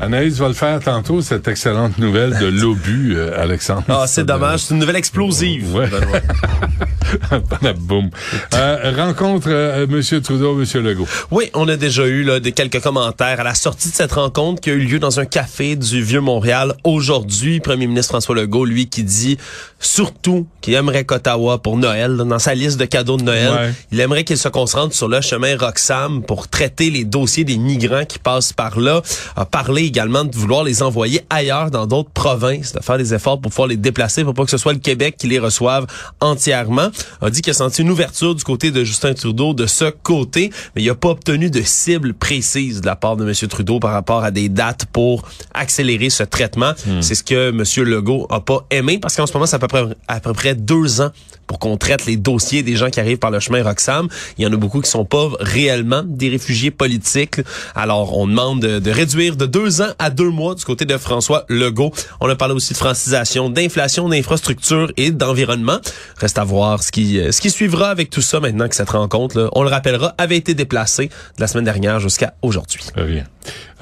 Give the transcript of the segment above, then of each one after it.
Anaïs va le faire tantôt, cette excellente nouvelle de l'obus, euh, Alexandre. Ah, c'est dommage. C'est une nouvelle explosive. Ouais. Boum. Euh, rencontre euh, Monsieur Trudeau, Monsieur Legault. Oui, on a déjà eu là, des quelques commentaires à la sortie de cette rencontre qui a eu lieu dans un café du Vieux-Montréal aujourd'hui. Premier ministre François Legault, lui, qui dit surtout qu'il aimerait qu'Ottawa pour Noël, dans sa liste de cadeaux de Noël, il aimerait qu'il se concentre sur le chemin Roxham pour traiter les dossiers des migrants qui passent par là. A parlé également de vouloir les envoyer ailleurs dans d'autres provinces, de faire des efforts pour pouvoir les déplacer pour pas que ce soit le Québec qui les reçoive entièrement. A dit qu'il a senti une ouverture du côté de Justin Trudeau de ce côté, mais il a pas obtenu de cible précise de la part de M. Trudeau par rapport à des dates pour accélérer ce traitement. Hmm. C'est ce que M. Legault a pas aimé parce qu'en ce moment, ça peut à peu près deux ans pour qu'on traite les dossiers des gens qui arrivent par le chemin Roxham. Il y en a beaucoup qui sont pas réellement des réfugiés politiques. Alors, on demande de, réduire de deux ans à deux mois du côté de François Legault. On a parlé aussi de francisation, d'inflation, d'infrastructure et d'environnement. Reste à voir ce qui, ce qui suivra avec tout ça maintenant que cette rencontre, on le rappellera, avait été déplacée de la semaine dernière jusqu'à aujourd'hui. Rien.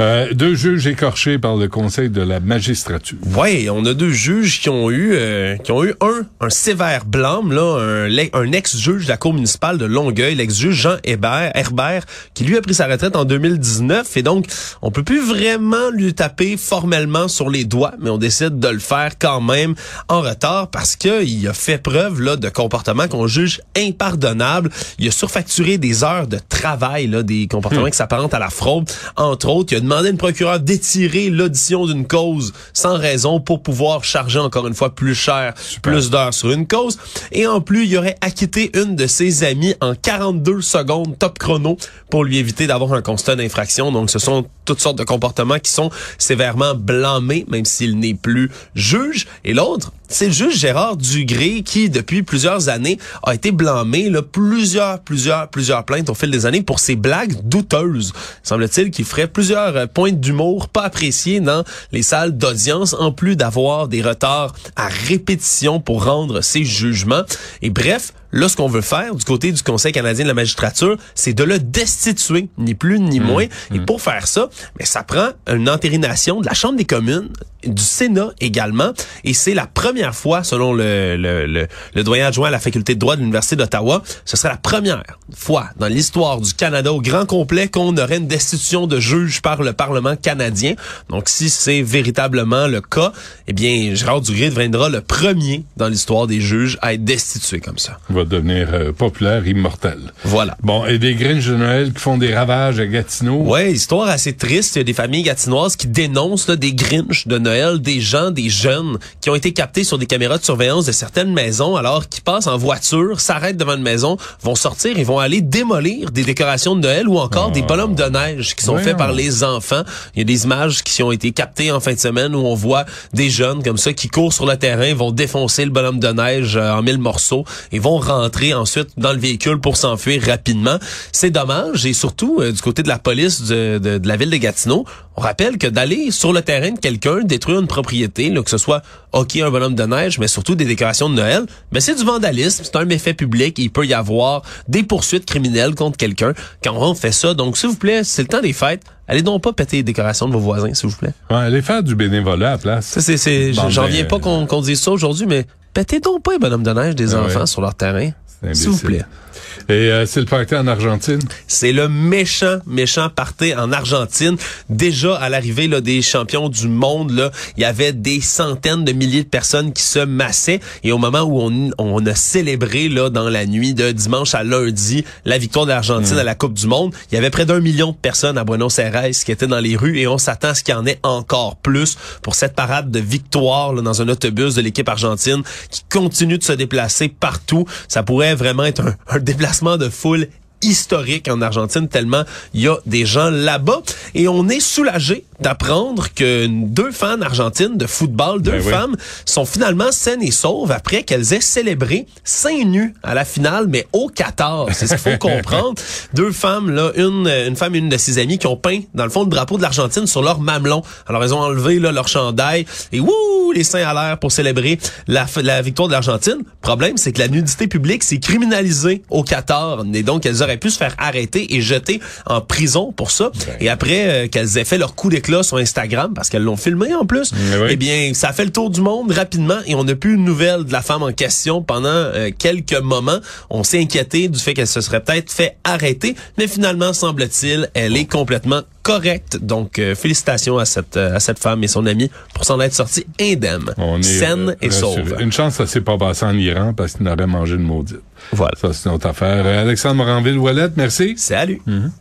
Euh, deux juges écorchés par le Conseil de la magistrature. Oui, on a deux juges qui ont eu euh, qui ont eu un un sévère blâme là, un, un ex-juge de la cour municipale de Longueuil, l'ex-juge Jean Hébert, Herbert, qui lui a pris sa retraite en 2019 et donc on peut plus vraiment lui taper formellement sur les doigts, mais on décide de le faire quand même en retard parce que il a fait preuve là de comportements qu'on juge impardonnables. Il a surfacturé des heures de travail là, des comportements hmm. qui s'apparentent à la fraude, entre autres. Il a demandé à une procureure d'étirer l'audition d'une cause sans raison pour pouvoir charger encore une fois plus cher, plus d'heures sur une cause. Et en plus, il aurait acquitté une de ses amies en 42 secondes top chrono pour lui éviter d'avoir un constat d'infraction. Donc, ce sont toutes sortes de comportements qui sont sévèrement blâmés, même s'il n'est plus juge. Et l'autre, c'est le juge Gérard Dugré qui, depuis plusieurs années, a été blâmé, là, plusieurs, plusieurs, plusieurs plaintes au fil des années pour ses blagues douteuses. Semble-t-il qu'il ferait plusieurs euh, pointes d'humour pas appréciées dans les salles d'audience, en plus d'avoir des retards à répétition pour rendre ses jugements. Et bref, Là, ce qu'on veut faire du côté du Conseil canadien de la magistrature, c'est de le destituer, ni plus ni mmh. moins. Et mmh. pour faire ça, mais ça prend une entérination de la Chambre des communes, du Sénat également. Et c'est la première fois, selon le, le, le, doyen adjoint à la faculté de droit de l'Université d'Ottawa, ce serait la première fois dans l'histoire du Canada au grand complet qu'on aurait une destitution de juge par le Parlement canadien. Donc, si c'est véritablement le cas, eh bien, Gérard Dugré deviendra le premier dans l'histoire des juges à être destitué comme ça va devenir euh, populaire, immortel. Voilà. Bon, et des Grinch de Noël qui font des ravages à Gatineau? Ouais, histoire assez triste. Il y a des familles gatinoises qui dénoncent des Grinch de Noël, des gens, des jeunes qui ont été captés sur des caméras de surveillance de certaines maisons, alors qui passent en voiture, s'arrêtent devant une maison, vont sortir et vont aller démolir des décorations de Noël ou encore des ah. bonhommes de neige qui sont faits par les enfants. Il y a des images qui ont été captées en fin de semaine où on voit des jeunes comme ça qui courent sur le terrain, vont défoncer le bonhomme de neige euh, en mille morceaux et vont rentrer ensuite dans le véhicule pour s'enfuir rapidement. C'est dommage et surtout euh, du côté de la police de, de, la ville de Gatineau, on rappelle que d'aller sur le terrain de quelqu'un, détruire une propriété, là, que ce soit ok un bonhomme de neige, mais surtout des décorations de Noël, mais c'est du vandalisme, c'est un méfait public, et il peut y avoir des poursuites criminelles contre quelqu'un quand on fait ça. Donc s'il vous plaît, c'est le temps des fêtes. Allez donc pas péter les décorations de vos voisins, s'il vous plaît. Ouais, allez faire du bénévolat à la place. c'est, c'est, j'en viens pas qu'on, qu'on dise ça aujourd'hui, mais pétez donc pas les bonhommes de neige des ah enfants sur leur terrain. S'il vous plaît. Et euh, c'est le party en Argentine? C'est le méchant, méchant party en Argentine. Déjà, à l'arrivée là, des champions du monde, là, il y avait des centaines de milliers de personnes qui se massaient. Et au moment où on, on a célébré là, dans la nuit de dimanche à lundi la victoire de l'Argentine mm. à la Coupe du Monde, il y avait près d'un million de personnes à Buenos Aires qui étaient dans les rues et on s'attend à ce qu'il y en ait encore plus pour cette parade de victoire là, dans un autobus de l'équipe argentine qui continue de se déplacer partout. Ça pourrait vraiment être un, un déplacement de foule historique en Argentine tellement il y a des gens là-bas et on est soulagé d'apprendre que deux fans argentines de football, deux Ben oui. femmes, sont finalement saines et sauves après qu'elles aient célébré seins nus à la finale, mais au Qatar. C'est ce qu'il faut comprendre. Deux femmes, là, une, une femme et une de ses amies qui ont peint, dans le fond, le drapeau de l'Argentine sur leur mamelon. Alors, elles ont enlevé là, leur chandail et wouh, les seins à l'air pour célébrer la, victoire de l'Argentine. Problème, c'est que la nudité publique, c'est criminalisé au Qatar. Et donc, elles auraient pu se faire arrêter et jeter en prison pour ça. Et après euh, qu'elles aient fait leur coup d'éclat sur Instagram, parce qu'elles l'ont filmé en plus, oui. eh bien, ça a fait le tour du monde rapidement et on n'a plus de nouvelles de la femme en question pendant euh, quelques moments. On s'est inquiété du fait qu'elle se serait peut-être fait arrêter, mais finalement, semble-t-il, elle est complètement correcte. Donc, euh, félicitations à cette euh, à cette femme et son amie pour s'en être sortie indemne, On est saine et sauve. Une chance, ça s'est pas passé en Iran parce qu'il n'aurait mangé une maudite. Voilà. Ça, c'est notre affaire. Euh, Alexandre Moranville-Ouellette, merci. Salut. Mhm.